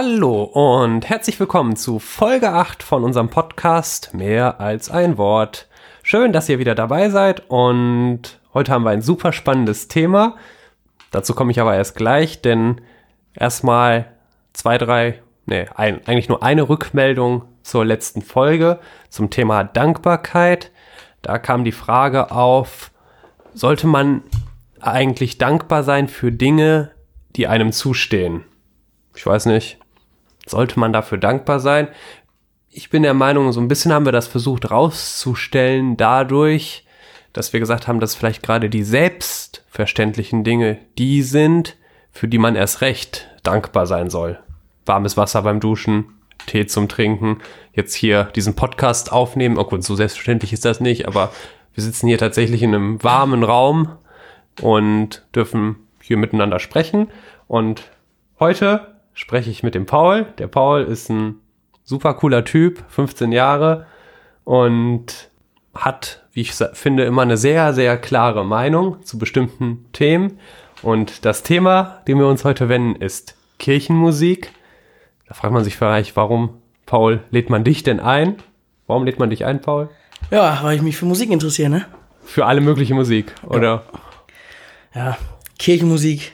Hallo und herzlich willkommen zu Folge 8 von unserem Podcast Mehr als ein Wort. Schön, dass ihr wieder dabei seid und heute haben wir ein super spannendes Thema. Dazu komme ich aber erst gleich, denn erstmal zwei, drei, nee, ein, eigentlich nur eine Rückmeldung zur letzten Folge zum Thema Dankbarkeit. Da kam die Frage auf, sollte man eigentlich dankbar sein für Dinge, die einem zustehen? Ich weiß nicht. Sollte man dafür dankbar sein? Ich bin der Meinung, so ein bisschen haben wir das versucht rauszustellen dadurch, dass wir gesagt haben, dass vielleicht gerade die selbstverständlichen Dinge die sind, für die man erst recht dankbar sein soll. Warmes Wasser beim Duschen, Tee zum Trinken, jetzt hier diesen Podcast aufnehmen. Oh gut, so selbstverständlich ist das nicht, aber wir sitzen hier tatsächlich in einem warmen Raum und dürfen hier miteinander sprechen. Und heute spreche ich mit dem Paul. Der Paul ist ein super cooler Typ, 15 Jahre und hat, wie ich finde, immer eine sehr, sehr klare Meinung zu bestimmten Themen. Und das Thema, dem wir uns heute wenden, ist Kirchenmusik. Da fragt man sich vielleicht, warum, Paul, lädt man dich denn ein? Warum lädt man dich ein, Paul? Ja, weil ich mich für Musik interessiere, ne? Für alle mögliche Musik, oder? Ja, ja Kirchenmusik,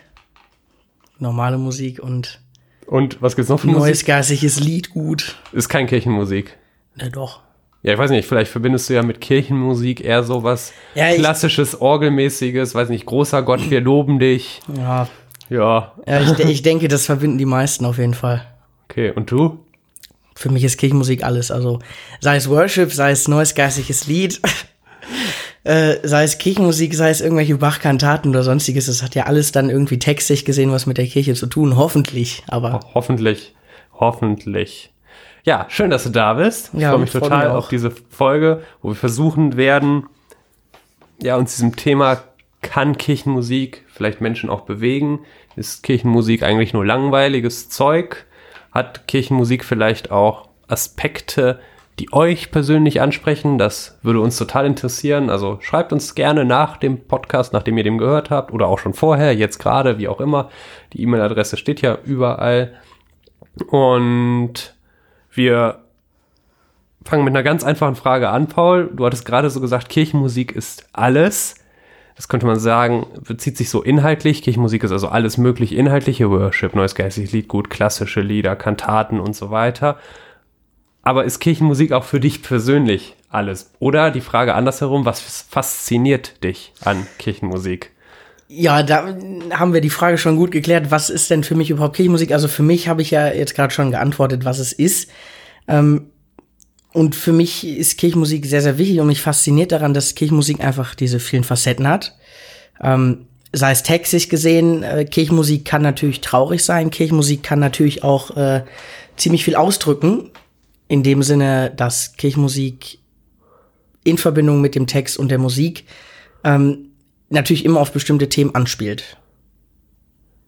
normale Musik und und was gibt's noch für Neues Musik? Neues geistiges Lied gut. Ist kein Kirchenmusik. Ne, doch. Ja, ich weiß nicht, vielleicht verbindest du ja mit Kirchenmusik eher so was ja, klassisches, orgelmäßiges, weiß nicht, großer Gott, wir loben dich. Ja. Ja. Ja, ich, ich denke, das verbinden die meisten auf jeden Fall. Okay, und du? Für mich ist Kirchenmusik alles. Also sei es Worship, sei es neues geistiges Lied, äh, sei es Kirchenmusik, sei es irgendwelche Bachkantaten oder sonstiges. Das hat ja alles dann irgendwie textig gesehen, was mit der Kirche zu tun. Hoffentlich, aber. Ho hoffentlich, hoffentlich. Ja, schön, dass du da bist. Ich ja, freue mich total auf diese Folge, wo wir versuchen werden, ja, uns diesem Thema kann Kirchenmusik vielleicht Menschen auch bewegen? Ist Kirchenmusik eigentlich nur langweiliges Zeug? Hat Kirchenmusik vielleicht auch Aspekte, die euch persönlich ansprechen? Das würde uns total interessieren. Also schreibt uns gerne nach dem Podcast, nachdem ihr den gehört habt oder auch schon vorher, jetzt gerade, wie auch immer. Die E-Mail-Adresse steht ja überall. Und wir fangen mit einer ganz einfachen Frage an, Paul. Du hattest gerade so gesagt, Kirchenmusik ist alles. Das könnte man sagen, bezieht sich so inhaltlich. Kirchenmusik ist also alles mögliche inhaltliche Worship, neues geistiges Lied, gut, klassische Lieder, Kantaten und so weiter. Aber ist Kirchenmusik auch für dich persönlich alles? Oder die Frage andersherum, was fasziniert dich an Kirchenmusik? Ja, da haben wir die Frage schon gut geklärt. Was ist denn für mich überhaupt Kirchenmusik? Also für mich habe ich ja jetzt gerade schon geantwortet, was es ist. Ähm, und für mich ist Kirchenmusik sehr, sehr wichtig und mich fasziniert daran, dass Kirchenmusik einfach diese vielen Facetten hat. Ähm, sei es textlich gesehen, äh, Kirchenmusik kann natürlich traurig sein, Kirchenmusik kann natürlich auch äh, ziemlich viel ausdrücken. In dem Sinne, dass Kirchenmusik in Verbindung mit dem Text und der Musik ähm, natürlich immer auf bestimmte Themen anspielt.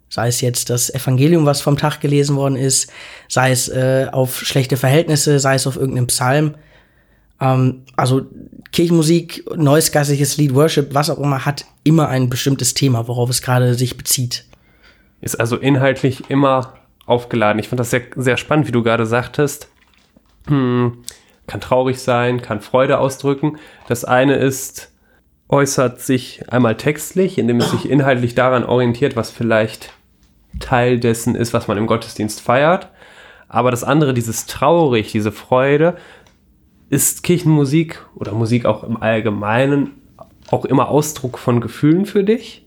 Sei es jetzt das Evangelium, was vom Tag gelesen worden ist, sei es äh, auf schlechte Verhältnisse, sei es auf irgendeinem Psalm. Ähm, also Kirchenmusik, neues geistliches Lied, Worship, was auch immer, hat immer ein bestimmtes Thema, worauf es gerade sich bezieht. Ist also inhaltlich immer aufgeladen. Ich fand das sehr, sehr spannend, wie du gerade sagtest. Hm, kann traurig sein, kann Freude ausdrücken. Das eine ist, äußert sich einmal textlich, indem es sich inhaltlich daran orientiert, was vielleicht Teil dessen ist, was man im Gottesdienst feiert. Aber das andere, dieses traurig, diese Freude, ist Kirchenmusik oder Musik auch im Allgemeinen auch immer Ausdruck von Gefühlen für dich?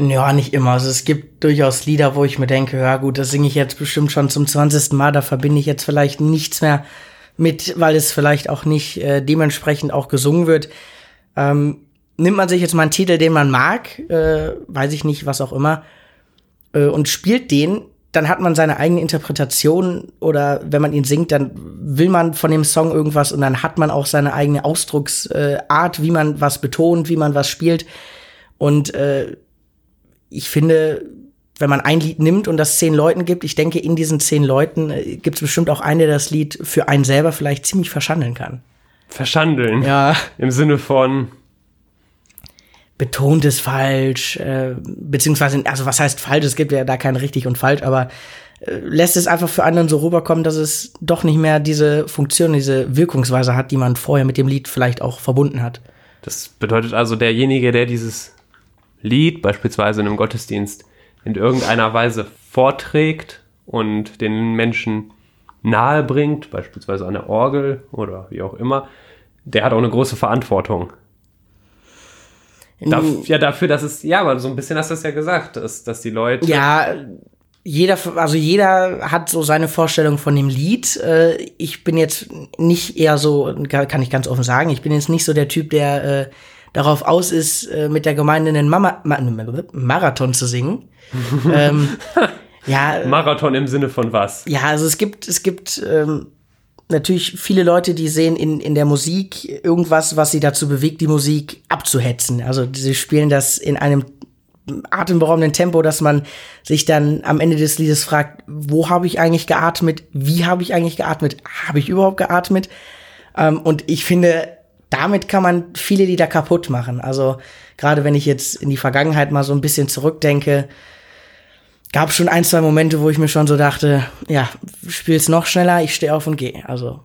Ja, nicht immer. Also es gibt durchaus Lieder, wo ich mir denke, ja gut, das singe ich jetzt bestimmt schon zum 20. Mal, da verbinde ich jetzt vielleicht nichts mehr mit, weil es vielleicht auch nicht äh, dementsprechend auch gesungen wird. Ähm, nimmt man sich jetzt mal einen Titel, den man mag, äh, weiß ich nicht, was auch immer, äh, und spielt den, dann hat man seine eigene Interpretation oder wenn man ihn singt, dann will man von dem Song irgendwas und dann hat man auch seine eigene Ausdrucksart, äh, wie man was betont, wie man was spielt. Und äh, ich finde, wenn man ein Lied nimmt und das zehn Leuten gibt, ich denke, in diesen zehn Leuten äh, gibt es bestimmt auch eine, der das Lied für einen selber vielleicht ziemlich verschandeln kann. Verschandeln? Ja. Im Sinne von betont es falsch, äh, beziehungsweise, also was heißt falsch? Es gibt ja da kein richtig und falsch, aber äh, lässt es einfach für anderen so rüberkommen, dass es doch nicht mehr diese Funktion, diese Wirkungsweise hat, die man vorher mit dem Lied vielleicht auch verbunden hat. Das bedeutet also, derjenige, der dieses Lied beispielsweise in einem Gottesdienst in irgendeiner Weise vorträgt und den Menschen nahe bringt, beispielsweise an der Orgel oder wie auch immer, der hat auch eine große Verantwortung. Darf, ja, dafür, dass es, ja, aber so ein bisschen hast du es ja gesagt, dass, dass die Leute. Ja, jeder, also jeder hat so seine Vorstellung von dem Lied. Äh, ich bin jetzt nicht eher so, kann ich ganz offen sagen, ich bin jetzt nicht so der Typ, der äh, darauf aus ist, äh, mit der Gemeinde einen Mama Marathon zu singen. ähm, ja, Marathon im Sinne von was? Ja, also es gibt, es gibt ähm, natürlich viele Leute, die sehen in, in der Musik irgendwas, was sie dazu bewegt, die Musik abzuhetzen. Also sie spielen das in einem atemberaubenden Tempo, dass man sich dann am Ende des Liedes fragt, wo habe ich eigentlich geatmet? Wie habe ich eigentlich geatmet? Habe ich überhaupt geatmet? Ähm, und ich finde, damit kann man viele Lieder kaputt machen. Also gerade wenn ich jetzt in die Vergangenheit mal so ein bisschen zurückdenke, gab schon ein, zwei Momente, wo ich mir schon so dachte, ja, spiel's noch schneller, ich stehe auf und gehe. Also.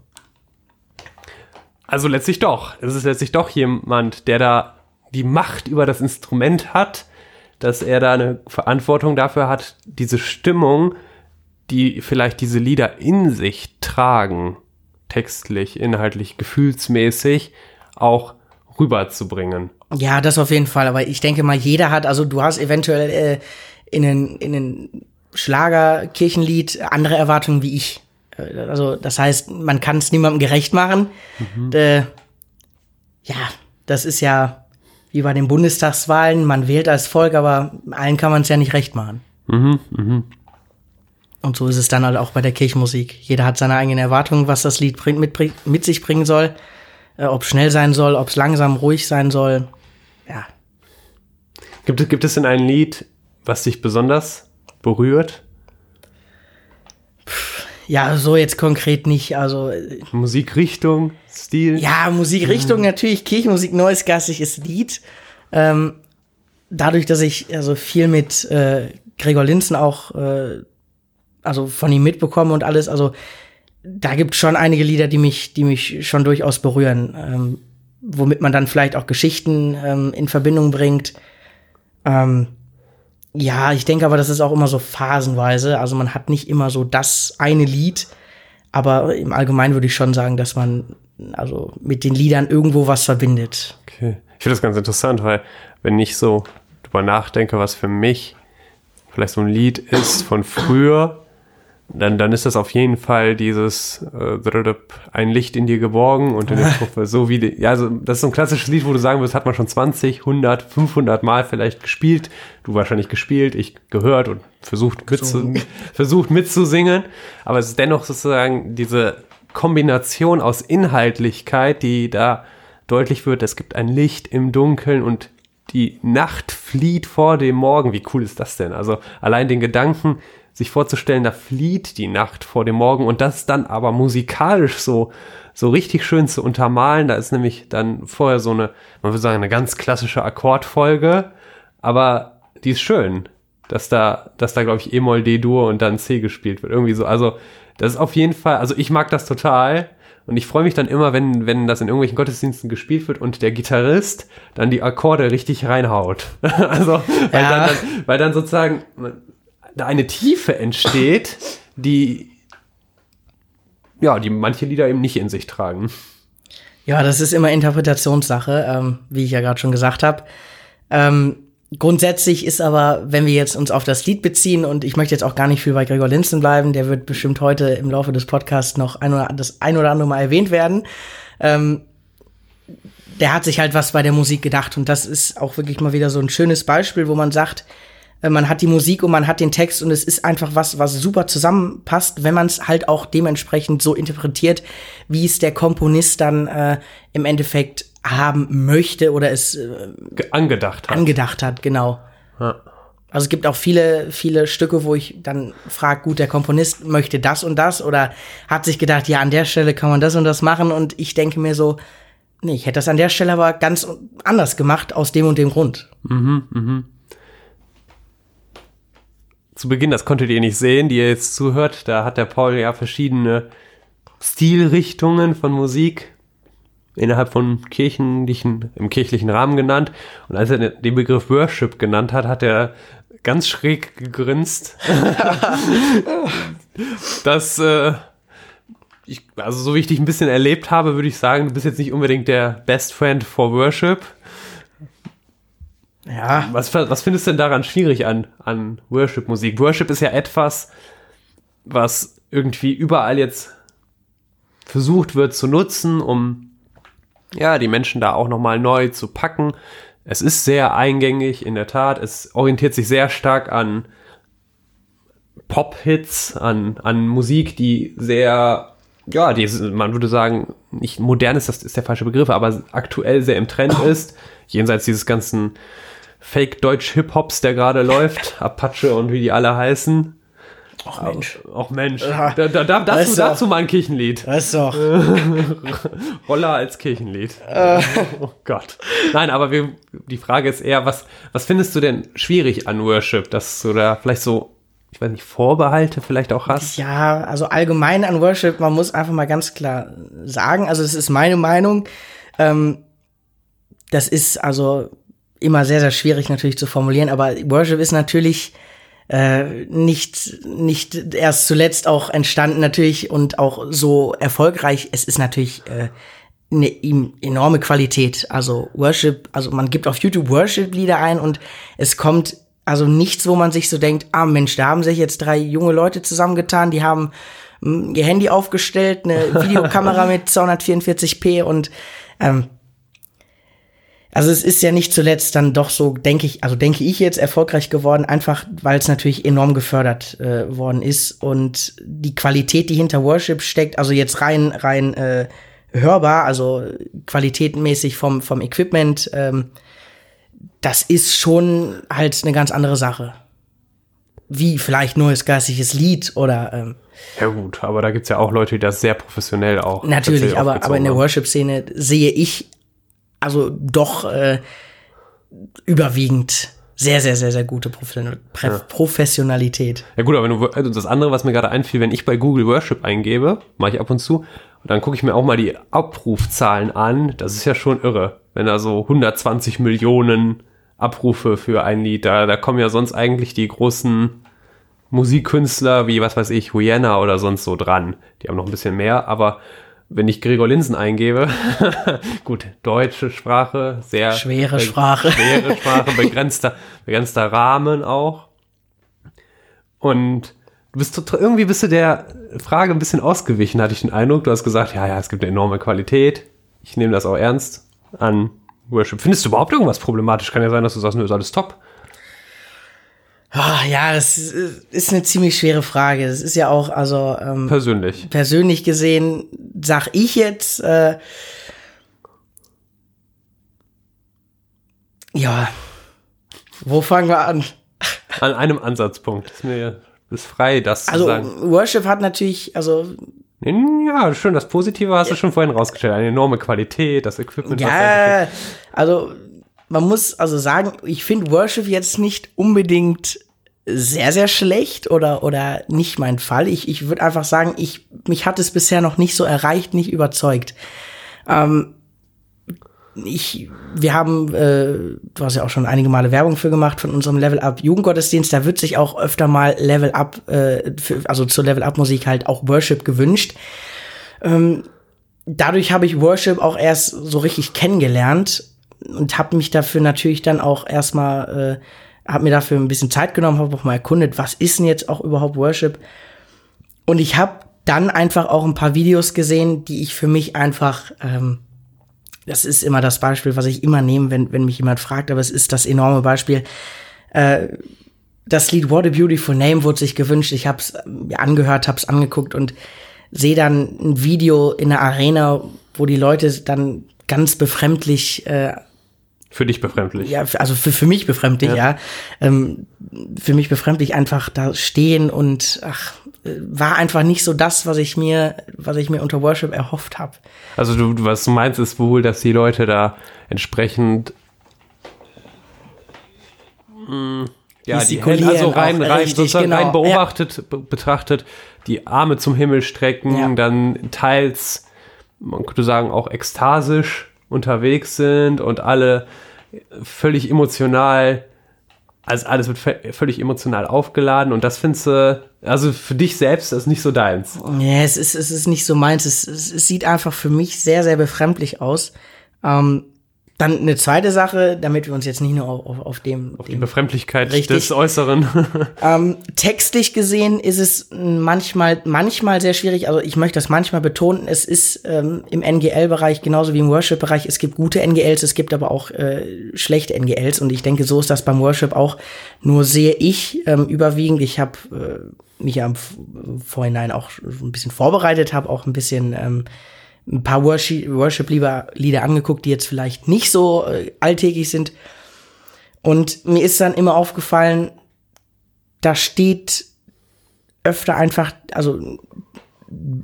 Also letztlich doch. Es ist letztlich doch jemand, der da die Macht über das Instrument hat, dass er da eine Verantwortung dafür hat, diese Stimmung, die vielleicht diese Lieder in sich tragen, textlich, inhaltlich, gefühlsmäßig, auch rüberzubringen. Ja, das auf jeden Fall. Aber ich denke mal, jeder hat, also du hast eventuell äh, in einen, in einen Schlager-Kirchenlied andere Erwartungen wie ich. Äh, also das heißt, man kann es niemandem gerecht machen. Mhm. Äh, ja, das ist ja wie bei den Bundestagswahlen. Man wählt als Volk, aber allen kann man es ja nicht recht machen. Mhm, mh. Und so ist es dann halt auch bei der Kirchenmusik. Jeder hat seine eigenen Erwartungen, was das Lied bringt, mit, mit sich bringen soll. Äh, ob es schnell sein soll, ob es langsam, ruhig sein soll. Ja. Gibt, gibt es denn ein Lied, was dich besonders berührt? Ja, so jetzt konkret nicht. Also äh, Musikrichtung, Stil. Ja, Musikrichtung mhm. natürlich. Kirchenmusik, neues geistliches Lied. Ähm, dadurch, dass ich also viel mit äh, Gregor Linzen auch äh, also von ihm mitbekomme und alles. Also da gibt schon einige Lieder, die mich, die mich schon durchaus berühren, ähm, womit man dann vielleicht auch Geschichten ähm, in Verbindung bringt. Ähm, ja, ich denke aber, das ist auch immer so phasenweise. Also man hat nicht immer so das eine Lied, aber im Allgemeinen würde ich schon sagen, dass man also mit den Liedern irgendwo was verbindet. Okay. Ich finde das ganz interessant, weil wenn ich so drüber nachdenke, was für mich vielleicht so ein Lied ist von früher, dann, dann ist das auf jeden Fall dieses äh, ein Licht in dir geborgen und in der Truppe so wie die, ja also das ist so ein klassisches Lied, wo du sagen wirst, hat man schon 20, 100, 500 Mal vielleicht gespielt, du wahrscheinlich gespielt, ich gehört und versucht, mitzu, versucht mitzusingen, aber es ist dennoch sozusagen diese Kombination aus Inhaltlichkeit, die da deutlich wird, es gibt ein Licht im Dunkeln und die Nacht flieht vor dem Morgen. Wie cool ist das denn? Also allein den Gedanken, sich vorzustellen, da flieht die Nacht vor dem Morgen und das dann aber musikalisch so, so richtig schön zu untermalen. Da ist nämlich dann vorher so eine, man würde sagen, eine ganz klassische Akkordfolge, aber die ist schön, dass da, dass da, glaube ich, E-Moll, D-Dur und dann C gespielt wird. Irgendwie so. Also, das ist auf jeden Fall, also ich mag das total. Und ich freue mich dann immer, wenn, wenn das in irgendwelchen Gottesdiensten gespielt wird und der Gitarrist dann die Akkorde richtig reinhaut. also, weil, ja. dann, dann, weil dann sozusagen, da eine Tiefe entsteht, die ja, die manche Lieder eben nicht in sich tragen. Ja, das ist immer Interpretationssache, ähm, wie ich ja gerade schon gesagt habe. Ähm, grundsätzlich ist aber, wenn wir jetzt uns auf das Lied beziehen, und ich möchte jetzt auch gar nicht viel bei Gregor Linzen bleiben, der wird bestimmt heute im Laufe des Podcasts noch ein oder, das ein oder andere Mal erwähnt werden. Ähm, der hat sich halt was bei der Musik gedacht und das ist auch wirklich mal wieder so ein schönes Beispiel, wo man sagt, man hat die Musik und man hat den Text und es ist einfach was, was super zusammenpasst, wenn man es halt auch dementsprechend so interpretiert, wie es der Komponist dann äh, im Endeffekt haben möchte oder es äh, angedacht hat. Angedacht hat, genau. Ja. Also es gibt auch viele, viele Stücke, wo ich dann frage, gut, der Komponist möchte das und das oder hat sich gedacht, ja, an der Stelle kann man das und das machen und ich denke mir so, Nee, ich hätte das an der Stelle aber ganz anders gemacht, aus dem und dem Grund. Mhm, mhm. Zu Beginn, das konntet ihr nicht sehen, die ihr jetzt zuhört, da hat der Paul ja verschiedene Stilrichtungen von Musik innerhalb von kirchlichen, im kirchlichen Rahmen genannt. Und als er den Begriff Worship genannt hat, hat er ganz schräg gegrinst. das, äh, ich, also so wie ich dich ein bisschen erlebt habe, würde ich sagen, du bist jetzt nicht unbedingt der Best Friend for Worship. Ja. Was, was findest du denn daran schwierig an, an Worship-Musik? Worship ist ja etwas, was irgendwie überall jetzt versucht wird zu nutzen, um ja, die Menschen da auch nochmal neu zu packen. Es ist sehr eingängig, in der Tat. Es orientiert sich sehr stark an Pop-Hits, an, an Musik, die sehr, ja, die, man würde sagen, nicht modern ist, das ist der falsche Begriff, aber aktuell sehr im Trend ist. Jenseits dieses ganzen Fake-Deutsch-Hip-Hops, der gerade läuft, Apache und wie die alle heißen. Ach Mensch. Ach Mensch. Da, da, da, dazu, Weißt du- dazu mal ein Kirchenlied. Das ist doch. Roller als Kirchenlied. Äh. Oh Gott. Nein, aber wir, die Frage ist eher, was, was findest du denn schwierig an Worship, dass du da vielleicht so, ich weiß nicht, Vorbehalte vielleicht auch hast? Ja, also allgemein an Worship, man muss einfach mal ganz klar sagen, also das ist meine Meinung. Ähm, das ist also immer sehr, sehr schwierig natürlich zu formulieren, aber Worship ist natürlich äh, nicht, nicht erst zuletzt auch entstanden natürlich und auch so erfolgreich. Es ist natürlich äh, eine enorme Qualität. Also Worship, also man gibt auf YouTube Worship-Lieder ein und es kommt also nichts, wo man sich so denkt, ah Mensch, da haben sich jetzt drei junge Leute zusammengetan, die haben mm, ihr Handy aufgestellt, eine Videokamera mit 244p und ähm, also es ist ja nicht zuletzt dann doch so, denke ich, also denke ich jetzt erfolgreich geworden, einfach weil es natürlich enorm gefördert äh, worden ist und die Qualität, die hinter Worship steckt, also jetzt rein rein äh, hörbar, also qualitätmäßig vom vom Equipment, ähm, das ist schon halt eine ganz andere Sache. Wie vielleicht neues geistliches Lied oder ähm, Ja gut, aber da gibt's ja auch Leute, die das sehr professionell auch Natürlich, aber, aber in der. Worship-Szene sehe ich also doch äh, überwiegend sehr, sehr, sehr, sehr gute Professional Pre Professionalität. Ja gut, aber wenn du, also das andere, was mir gerade einfiel, wenn ich bei Google Worship eingebe, mache ich ab und zu, und dann gucke ich mir auch mal die Abrufzahlen an. Das ist ja schon irre, wenn da so 120 Millionen Abrufe für ein Lied, da, da kommen ja sonst eigentlich die großen Musikkünstler wie, was weiß ich, Rihanna oder sonst so dran. Die haben noch ein bisschen mehr, aber wenn ich Gregor Linsen eingebe, gut, deutsche Sprache, sehr Schwere Sprache. schwere Sprache, begrenzter, begrenzter Rahmen auch. Und du bist irgendwie bist du der Frage ein bisschen ausgewichen, hatte ich den Eindruck. Du hast gesagt, ja, ja, es gibt eine enorme Qualität. Ich nehme das auch ernst an Worship. Findest du überhaupt irgendwas problematisch? Kann ja sein, dass du sagst, nö, ist alles top. Ah, ja, das ist eine ziemlich schwere Frage. Das ist ja auch, also ähm, Persönlich. persönlich gesehen, sag ich jetzt, äh, ja, wo fangen wir an? An einem Ansatzpunkt. Ist mir ist frei, das Also zu sagen. Worship hat natürlich, also Ja, schön, das Positive hast du schon vorhin rausgestellt. Eine enorme Qualität, das Equipment. Ja, also man muss also sagen, ich finde Worship jetzt nicht unbedingt sehr, sehr schlecht oder, oder nicht mein Fall. Ich, ich würde einfach sagen, ich, mich hat es bisher noch nicht so erreicht, nicht überzeugt. Ähm, ich, wir haben, äh, du hast ja auch schon einige Male Werbung für gemacht von unserem Level Up Jugendgottesdienst. Da wird sich auch öfter mal Level Up, äh, für, also zur Level Up Musik halt auch Worship gewünscht. Ähm, dadurch habe ich Worship auch erst so richtig kennengelernt und habe mich dafür natürlich dann auch erstmal, äh, habe mir dafür ein bisschen Zeit genommen, habe auch mal erkundet, was ist denn jetzt auch überhaupt Worship? Und ich habe dann einfach auch ein paar Videos gesehen, die ich für mich einfach, ähm, das ist immer das Beispiel, was ich immer nehme, wenn, wenn mich jemand fragt, aber es ist das enorme Beispiel. Äh, das Lied What a Beautiful Name wurde sich gewünscht. Ich habe es angehört, habe es angeguckt und sehe dann ein Video in der Arena, wo die Leute dann ganz befremdlich äh, Für dich befremdlich. ja, also für, für mich befremdlich, ja. Ähm, für mich befremdlich einfach da stehen und ach, war einfach nicht so das, was ich mir, was ich mir unter Worship erhofft habe. Also du, was du meinst, ist wohl, dass die Leute da entsprechend mh, ja, die Hände, also rein, rein, richtig, sozusagen genau. rein beobachtet, ja. betrachtet, die Arme zum Himmel strecken, ja. dann teils, man könnte sagen, auch ekstasisch unterwegs sind und alle völlig emotional, also alles wird völlig emotional aufgeladen und das findest du, also für dich selbst ist nicht so deins. Ja, es ist, es ist nicht so meins. Es, es, sieht einfach für mich sehr, sehr befremdlich aus. Ähm, dann eine zweite Sache, damit wir uns jetzt nicht nur auf, auf, auf dem, auf dem die Befremdlichkeit richtig, des Äußeren. ähm, textlich gesehen ist es manchmal, manchmal sehr schwierig. Also ich möchte das manchmal betonen. Es ist ähm, im NGL-Bereich genauso wie im Worship-Bereich. Es gibt gute NGLs, es gibt aber auch äh, schlechte NGLs. Und ich denke, so ist das beim Worship auch. Nur sehe ich ähm, überwiegend. Ich habe äh, mich ja im Vorhinein auch ein bisschen vorbereitet, habe auch ein bisschen ähm, ein paar Worship-Lieder angeguckt, die jetzt vielleicht nicht so äh, alltäglich sind. Und mir ist dann immer aufgefallen, da steht öfter einfach, also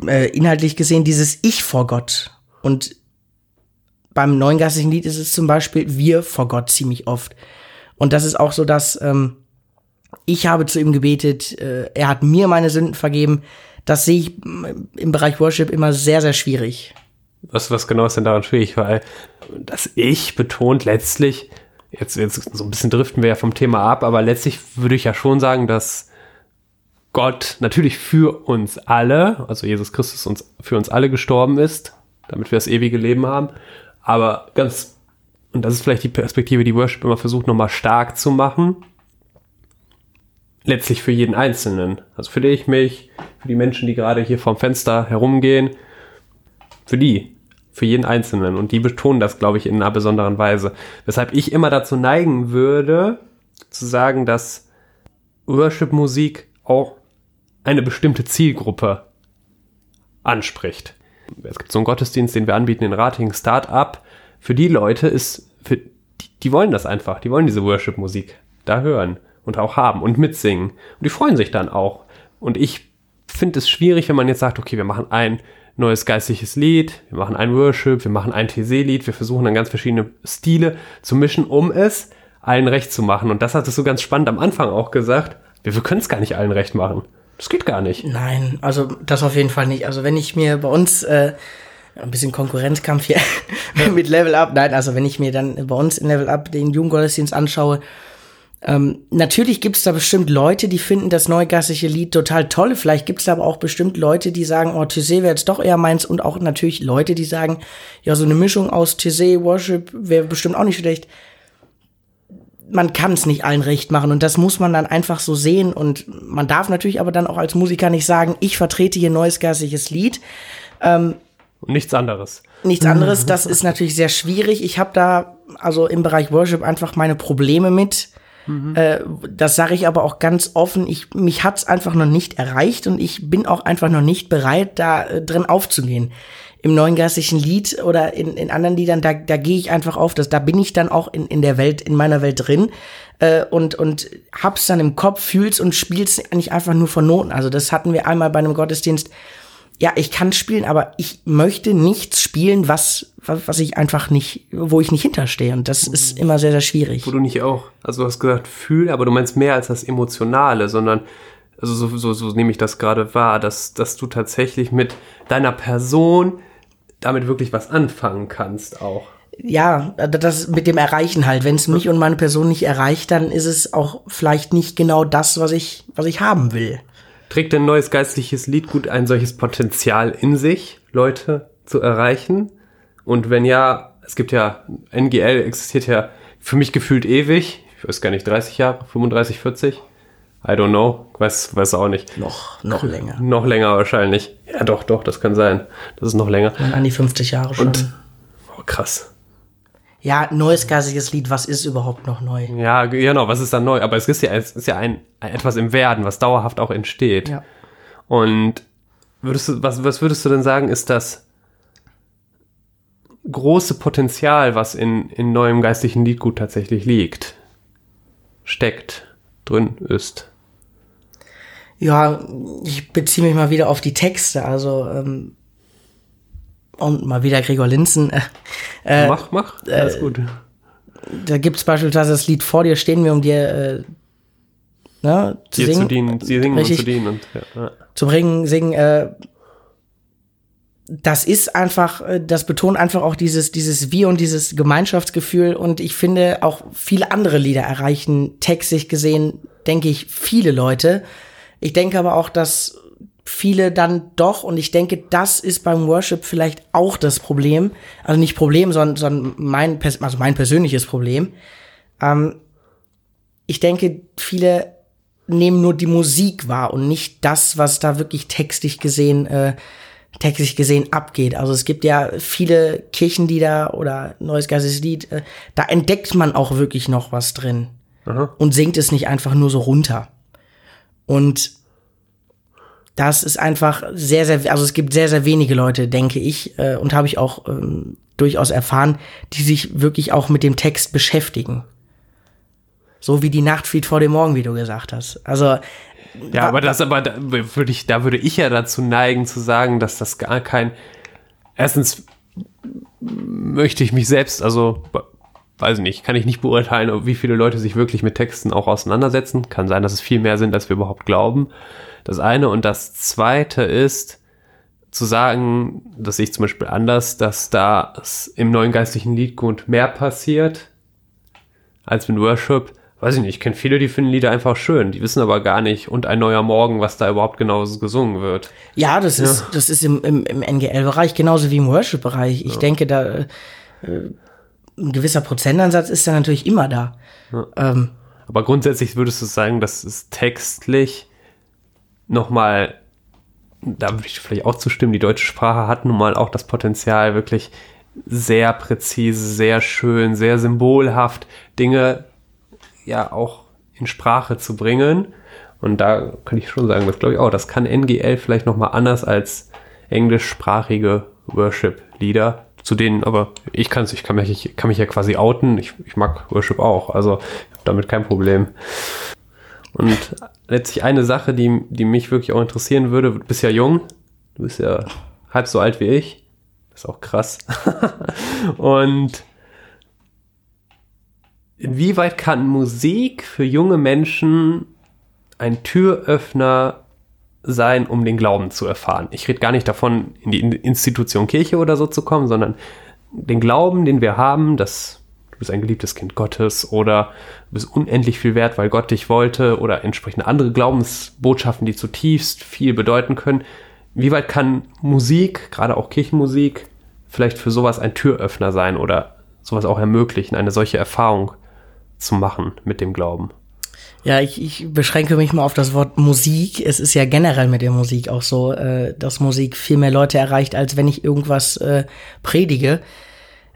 äh, inhaltlich gesehen, dieses Ich vor Gott. Und beim neuen geistigen Lied ist es zum Beispiel Wir vor Gott ziemlich oft. Und das ist auch so, dass ähm, ich habe zu ihm gebetet, äh, er hat mir meine Sünden vergeben das sehe ich im Bereich Worship immer sehr, sehr schwierig. Was, was genau ist denn daran schwierig? Weil das Ich betont letztlich, jetzt, jetzt so ein bisschen driften wir ja vom Thema ab, aber letztlich würde ich ja schon sagen, dass Gott natürlich für uns alle, also Jesus Christus uns, für uns alle gestorben ist, damit wir das ewige Leben haben. Aber ganz, und das ist vielleicht die Perspektive, die Worship immer versucht, nochmal stark zu machen, letztlich für jeden Einzelnen. Also für dich, mich, für die Menschen, die gerade hier vorm Fenster herumgehen, für die, für jeden Einzelnen. Und die betonen das, glaube ich, in einer besonderen Weise. Weshalb ich immer dazu neigen würde, zu sagen, dass Worship-Musik auch eine bestimmte Zielgruppe anspricht. Es gibt so einen Gottesdienst, den wir anbieten in Rating, Startup. Für die Leute ist, für, die, die wollen das einfach, die wollen diese Worship-Musik da hören und auch haben und mitsingen. Und die freuen sich dann auch. Und ich finde es schwierig, wenn man jetzt sagt, okay, wir machen ein neues geistliches Lied, wir machen ein Worship, wir machen ein TC-Lied, wir versuchen dann ganz verschiedene Stile zu mischen, um es allen recht zu machen. Und das hat es so ganz spannend am Anfang auch gesagt. Wir, wir können es gar nicht allen recht machen. Das geht gar nicht. Nein, also das auf jeden Fall nicht. Also wenn ich mir bei uns äh, ein bisschen Konkurrenzkampf hier mit Level Up, nein, also wenn ich mir dann bei uns in Level Up den Jugendgottesdienst anschaue, ähm, natürlich gibt es da bestimmt Leute, die finden das neugassige Lied total toll. Vielleicht gibt es aber auch bestimmt Leute, die sagen, oh, Tissé wäre jetzt doch eher meins. Und auch natürlich Leute, die sagen, ja, so eine Mischung aus Tissé, Worship wäre bestimmt auch nicht schlecht. Man kann es nicht allen recht machen und das muss man dann einfach so sehen. Und man darf natürlich aber dann auch als Musiker nicht sagen, ich vertrete hier neues geistiges Lied. Ähm, nichts anderes. Nichts anderes, das ist natürlich sehr schwierig. Ich habe da also im Bereich Worship einfach meine Probleme mit Mhm. Äh, das sage ich aber auch ganz offen. Ich, mich hat's einfach noch nicht erreicht und ich bin auch einfach noch nicht bereit, da äh, drin aufzugehen. Im neuen geistlichen Lied oder in, in anderen Liedern, da, da gehe ich einfach auf. Das, da bin ich dann auch in, in der Welt, in meiner Welt drin äh, und, und hab's dann im Kopf, fühl's und spiel's nicht einfach nur von Noten. Also das hatten wir einmal bei einem Gottesdienst ja, ich kann spielen, aber ich möchte nichts spielen, was, was, ich einfach nicht, wo ich nicht hinterstehe. Und das ist immer sehr, sehr schwierig. Wo du nicht auch, also du hast gesagt, fühl, aber du meinst mehr als das Emotionale, sondern, also so, so, so nehme ich das gerade wahr, dass, dass du tatsächlich mit deiner Person damit wirklich was anfangen kannst auch. Ja, das mit dem Erreichen halt. Wenn es mich und meine Person nicht erreicht, dann ist es auch vielleicht nicht genau das, was ich, was ich haben will. Trägt ein neues geistliches Lied gut ein solches Potenzial in sich, Leute zu erreichen? Und wenn ja, es gibt ja, NGL existiert ja für mich gefühlt ewig. Ich weiß gar nicht, 30 Jahre, 35, 40? I don't know. Weiß, weiß auch nicht. Noch, noch länger. Noch länger wahrscheinlich. Ja, doch, doch, das kann sein. Das ist noch länger. an die 50 Jahre schon. Und, oh, krass ja, neues geistiges Lied, was ist überhaupt noch neu? Ja, genau, was ist dann neu? Aber es ist ja, es ist ja ein, ein etwas im Werden, was dauerhaft auch entsteht. Ja. Und würdest du, was, was würdest du denn sagen, ist das große Potenzial, was in, in neuem geistlichen Liedgut tatsächlich liegt, steckt, drin ist? Ja, ich beziehe mich mal wieder auf die Texte, also ähm, und mal wieder Gregor Linzen. Äh, äh mach, mach, alles äh, gut. Da gibt's beispielsweise das Lied Vor dir stehen wir, um dir äh, ne, zu dir singen. Zu dienen, sie singen Richtig, und zu dienen. Und, ja. Zu bringen, singen, äh, das ist einfach, äh, das betont einfach auch dieses, dieses Wir und dieses Gemeinschaftsgefühl. Und ich finde, auch viele andere Lieder erreichen textlich gesehen, denke ich, viele Leute. Ich denke aber auch, dass viele dann doch, und ich denke, das ist beim Worship vielleicht auch das Problem. Also nicht Problem, sondern, sondern mein, also mein persönliches Problem. Ähm, ich denke, viele nehmen nur die Musik wahr und nicht das, was da wirklich textlich gesehen äh, textlich gesehen abgeht. Also es gibt ja viele Kirchenlieder oder Neues Geistes Lied, äh, da entdeckt man auch wirklich noch was drin Aha. und singt es nicht einfach nur so runter. Und das ist einfach sehr, sehr, also es gibt sehr, sehr wenige Leute, denke ich, äh, und habe ich auch ähm, durchaus erfahren, die sich wirklich auch mit dem Text beschäftigen. So wie die Nacht flieht vor dem Morgen, wie du gesagt hast. Also ja, aber das aber da würde ich, da würde ich ja dazu neigen zu sagen, dass das gar kein. Erstens möchte ich mich selbst, also weiß ich nicht, kann ich nicht beurteilen, wie viele Leute sich wirklich mit Texten auch auseinandersetzen. Kann sein, dass es viel mehr sind, als wir überhaupt glauben. Das eine und das zweite ist zu sagen, das sehe ich zum Beispiel anders, dass da im neuen geistlichen Liedgut mehr passiert als mit Worship weiß ich nicht, ich kenne viele, die finden Lieder einfach schön, die wissen aber gar nicht und ein neuer Morgen, was da überhaupt genau gesungen wird. Ja, das ja. ist, das ist im, im, im NGL-Bereich genauso wie im Worship-Bereich. Ich ja. denke, da äh, ein gewisser Prozentansatz ist da natürlich immer da. Ja. Ähm, aber grundsätzlich würdest du sagen, dass es textlich nochmal, da würde ich vielleicht auch zustimmen, die deutsche Sprache hat nun mal auch das Potenzial, wirklich sehr präzise, sehr schön, sehr symbolhaft Dinge ja auch in Sprache zu bringen. Und da kann ich schon sagen, das glaube ich auch, das kann NGL vielleicht nochmal anders als englischsprachige Worship-Lieder, zu denen aber ich kann ich kann mich, ich kann mich ja quasi outen. Ich, ich mag Worship auch, also ich habe damit kein Problem. Und letztlich eine Sache, die, die mich wirklich auch interessieren würde, du bist ja jung, du bist ja halb so alt wie ich. Das ist auch krass. und inwieweit kann Musik für junge Menschen ein Türöffner sein, um den Glauben zu erfahren? Ich rede gar nicht davon, in die Institution Kirche oder so zu kommen, sondern den Glauben, den wir haben, dass du bist ein geliebtes Kind Gottes oder du bist unendlich viel wert, weil Gott dich wollte oder entsprechende andere Glaubensbotschaften, die zutiefst viel bedeuten können. Wie weit kann Musik, gerade auch Kirchenmusik, vielleicht für sowas ein Türöffner sein oder sowas auch ermöglichen, eine solche Erfahrung zu machen mit dem Glauben. Ja, ich, ich beschränke mich mal auf das Wort Musik. Es ist ja generell mit der Musik auch so, äh, dass Musik viel mehr Leute erreicht, als wenn ich irgendwas äh, predige.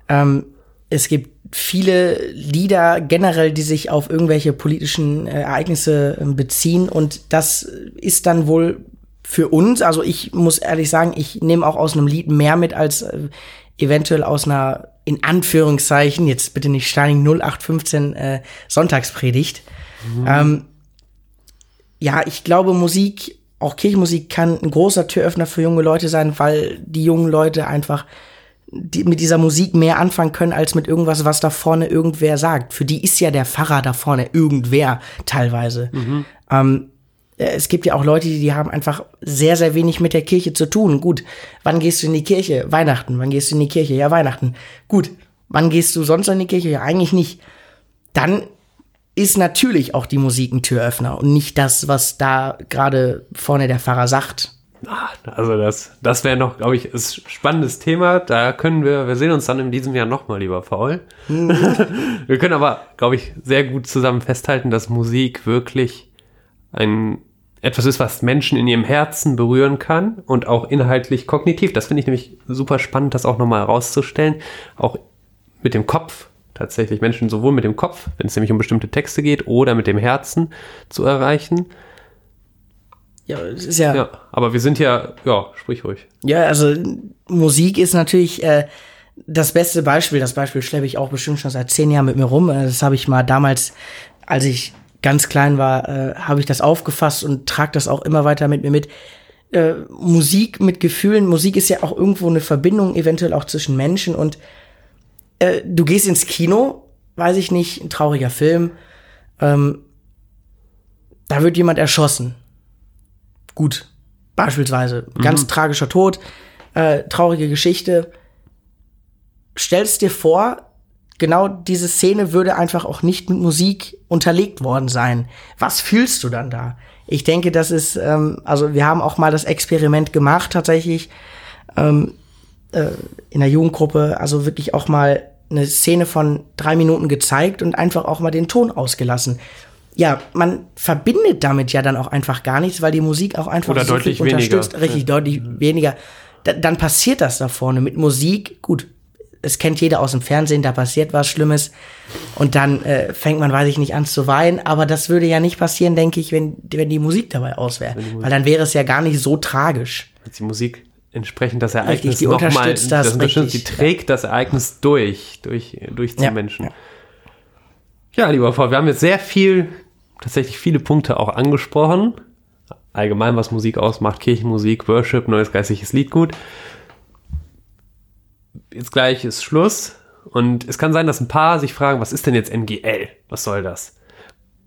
Ähm, es gibt viele Lieder generell, die sich auf irgendwelche politischen äh, Ereignisse äh, beziehen und das ist dann wohl für uns, also ich muss ehrlich sagen, ich nehme auch aus einem Lied mehr mit als äh, eventuell aus einer in Anführungszeichen, jetzt bitte nicht Steining 0815 äh, Sonntagspredigt. Mhm. Ähm, ja, ich glaube, Musik, auch Kirchenmusik kann ein großer Türöffner für junge Leute sein, weil die jungen Leute einfach die, mit dieser Musik mehr anfangen können, als mit irgendwas, was da vorne irgendwer sagt. Für die ist ja der Pfarrer da vorne irgendwer teilweise. Mhm. Ähm, äh, es gibt ja auch Leute, die haben einfach sehr, sehr wenig mit der Kirche zu tun. Gut, wann gehst du in die Kirche? Weihnachten. Wann gehst du in die Kirche? Ja, Weihnachten. Gut, wann gehst du sonst in die Kirche? Ja, eigentlich nicht. Dann ist natürlich auch die Musik ein Türöffner und nicht das, was da gerade vorne der Pfarrer sagt. Also das, das wäre noch, glaube ich, ein spannendes Thema. Da können wir, wir sehen uns dann in diesem Jahr nochmal, lieber Paul. Wir können aber, glaube ich, sehr gut zusammen festhalten, dass Musik wirklich ein etwas ist, was Menschen in ihrem Herzen berühren kann und auch inhaltlich kognitiv. Das finde ich nämlich super spannend, das auch nochmal herauszustellen. Auch mit dem Kopf tatsächlich Menschen sowohl mit dem Kopf, wenn es nämlich um bestimmte Texte geht, oder mit dem Herzen zu erreichen. Ja, es ist ja. Ja, aber wir sind ja, ja, sprich ruhig. Ja, also Musik ist natürlich äh, das beste Beispiel. Das Beispiel schleppe ich auch bestimmt schon seit zehn Jahren mit mir rum. Das habe ich mal damals, als ich ganz klein war, äh, habe ich das aufgefasst und trage das auch immer weiter mit mir mit. Äh, Musik mit Gefühlen, Musik ist ja auch irgendwo eine Verbindung, eventuell auch zwischen Menschen und äh, du gehst ins Kino, weiß ich nicht, ein trauriger Film, ähm, da wird jemand erschossen. Gut, beispielsweise, ganz tragischer Tod, äh, traurige Geschichte. Stellst dir vor, genau diese Szene würde einfach auch nicht mit Musik unterlegt worden sein. Was fühlst du dann da? Ich denke, das ist, ähm, also wir haben auch mal das Experiment gemacht tatsächlich ähm, äh, in der Jugendgruppe, also wirklich auch mal eine Szene von drei Minuten gezeigt und einfach auch mal den Ton ausgelassen. Ja, man verbindet damit ja dann auch einfach gar nichts, weil die Musik auch einfach Oder so deutlich viel unterstützt, weniger. richtig deutlich weniger. Da, dann passiert das da vorne mit Musik. Gut, es kennt jeder aus dem Fernsehen, da passiert was Schlimmes und dann äh, fängt man, weiß ich nicht, an zu weinen. Aber das würde ja nicht passieren, denke ich, wenn, wenn die Musik dabei aus wäre. Weil dann wäre es ja gar nicht so tragisch. Die Musik entsprechend das Ereignis Richtig, die noch mal- unterstützt das, unterstützt, richtig, die trägt das Ereignis durch, durch, durch die Ja, Menschen. ja. Ja, lieber Paul, wir haben jetzt sehr viel, tatsächlich viele Punkte auch angesprochen. Allgemein, was Musik ausmacht, Kirchenmusik, Worship, neues geistliches Liedgut. Jetzt gleich ist Schluss. Und es kann sein, dass ein paar sich fragen, was ist denn jetzt NGL? Was soll das?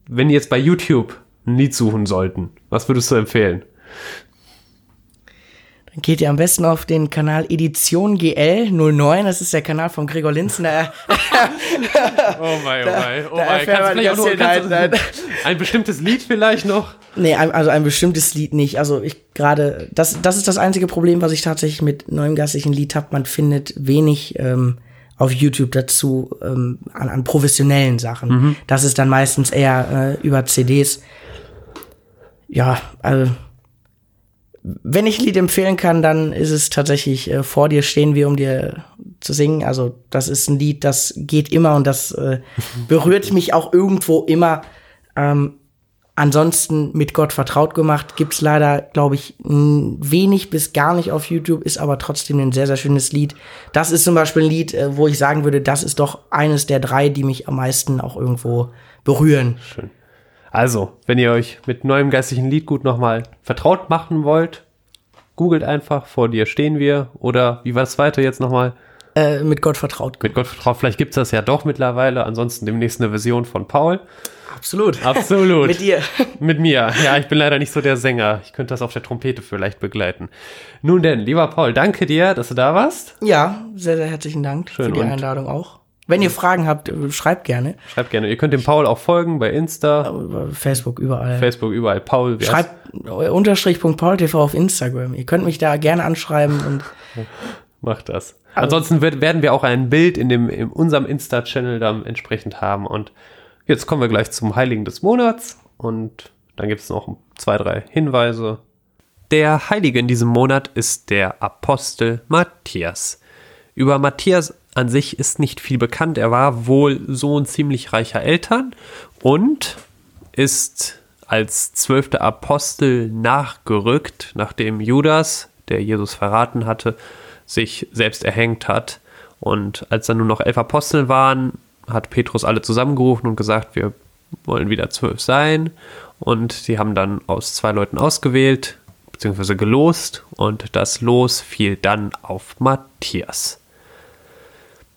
Wenn die jetzt bei YouTube ein Lied suchen sollten, was würdest du empfehlen? Dann geht ihr am besten auf den Kanal Edition GL 09, das ist der Kanal von Gregor Linzen. Da, Oh mein, oh mein, oh mein. man vielleicht auch viel- kannst nein, du, nein. ein bestimmtes Lied vielleicht noch? nee, also ein bestimmtes Lied nicht. Also ich gerade, das, das ist das einzige Problem, was ich tatsächlich mit neuem geistlichen Lied habe. Man findet wenig ähm, auf YouTube dazu ähm, an, an professionellen Sachen. Das ist dann meistens eher äh, über CDs. Ja, also wenn ich ein Lied empfehlen kann, dann ist es tatsächlich äh, Vor dir stehen wir, um dir zu singen. Also das ist ein Lied, das geht immer und das äh, berührt mich auch irgendwo immer. Ähm, ansonsten mit Gott vertraut gemacht gibt's leider, glaube ich, wenig bis gar nicht auf YouTube, ist aber trotzdem ein sehr, sehr schönes Lied. Das ist zum Beispiel ein Lied, äh, wo ich sagen würde, das ist doch eines der drei, die mich am meisten auch irgendwo berühren. Schön. Also, wenn ihr euch mit neuem geistlichen Liedgut nochmal vertraut machen wollt, googelt einfach, vor dir stehen wir. Oder wie war das zweite jetzt nochmal? Äh, mit Gott vertraut. Mit Gott vertraut, vielleicht gibt's das ja doch mittlerweile. Ansonsten demnächst eine Version von Paul. Absolut. Absolut. Mit dir. Mit mir. Ja, ich bin leider nicht so der Sänger. Ich könnte das auf der Trompete vielleicht begleiten. Nun denn, lieber Paul, danke dir, dass du da warst. Ja, sehr, sehr herzlichen Dank Schön, für die Einladung auch. Wenn ihr Fragen habt, äh, schreibt gerne. Schreibt gerne. Ihr könnt dem Paul auch folgen bei Insta, Über Facebook, überall. Facebook, überall. Paul, Schreibt äh, Unterstrich.paultv auf Instagram. Ihr könnt mich da gerne anschreiben und Macht das. Ansonsten wird, werden wir auch ein Bild in, dem, in unserem Insta-Channel dann entsprechend haben. Und jetzt kommen wir gleich zum Heiligen des Monats. Und dann gibt es noch zwei, drei Hinweise. Der Heilige in diesem Monat ist der Apostel Matthias. Über Matthias an sich ist nicht viel bekannt. Er war wohl Sohn ziemlich reicher Eltern und ist als zwölfter Apostel nachgerückt, nachdem Judas, der Jesus verraten hatte, sich selbst erhängt hat. Und als dann nur noch elf Apostel waren, hat Petrus alle zusammengerufen und gesagt, wir wollen wieder zwölf sein. Und sie haben dann aus zwei Leuten ausgewählt, beziehungsweise gelost. Und das Los fiel dann auf Matthias.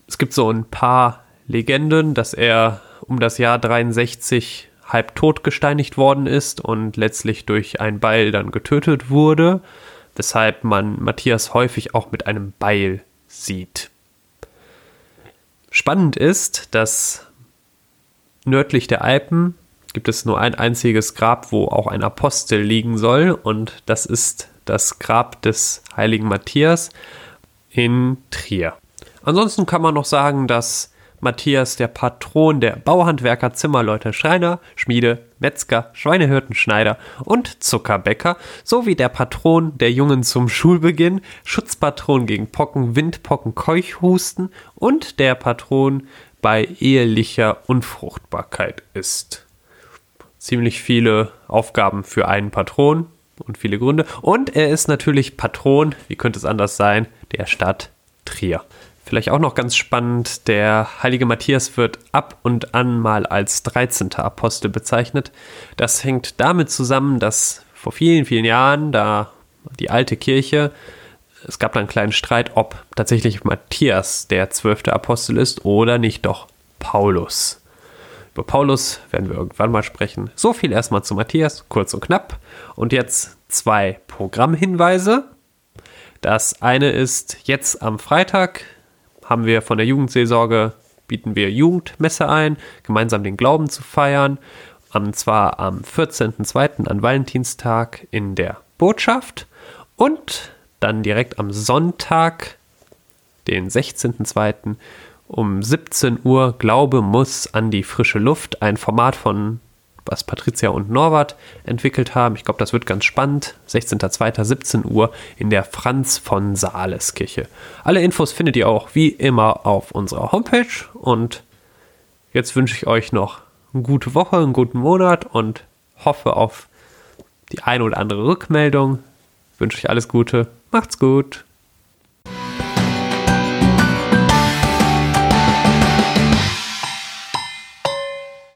Es gibt so ein paar Legenden, dass er um das Jahr 63 halb tot gesteinigt worden ist und letztlich durch ein Beil dann getötet wurde, weshalb man Matthias häufig auch mit einem Beil sieht. Spannend ist, dass nördlich der Alpen gibt es nur ein einziges Grab, wo auch ein Apostel liegen soll, und das ist das Grab des heiligen Matthias in Trier. Ansonsten kann man noch sagen, dass Matthias der Patron der Bauhandwerker, Zimmerleute, Schreiner, Schmiede, Metzger, Schweinehirten, Schneider und Zuckerbäcker sowie der Patron der Jungen zum Schulbeginn, Schutzpatron gegen Pocken, Windpocken, Keuchhusten und der Patron bei ehelicher Unfruchtbarkeit ist. Ziemlich viele Aufgaben für einen Patron und viele Gründe. Und er ist natürlich Patron, wie könnte es anders sein, der Stadt Trier. Vielleicht auch noch ganz spannend, der heilige Matthias wird ab und an mal als 13. Apostel bezeichnet. Das hängt damit zusammen, dass vor vielen, vielen Jahren da die alte Kirche, es gab da einen kleinen Streit, ob tatsächlich Matthias der zwölfte Apostel ist oder nicht doch Paulus. Über Paulus werden wir irgendwann mal sprechen. So viel erstmal zu Matthias, kurz und knapp. Und jetzt zwei Programmhinweise. Das eine ist jetzt am Freitag haben wir von der Jugendseelsorge bieten wir Jugendmesse ein, gemeinsam den Glauben zu feiern. Und zwar am 14.02. an Valentinstag in der Botschaft und dann direkt am Sonntag, den 16.02. um 17 Uhr Glaube muss an die frische Luft, ein Format von was Patricia und Norbert entwickelt haben. Ich glaube, das wird ganz spannend. 16.02.17 Uhr in der Franz von Sales Kirche. Alle Infos findet ihr auch wie immer auf unserer Homepage. Und jetzt wünsche ich euch noch eine gute Woche, einen guten Monat und hoffe auf die eine oder andere Rückmeldung. Wünsche euch alles Gute. Macht's gut.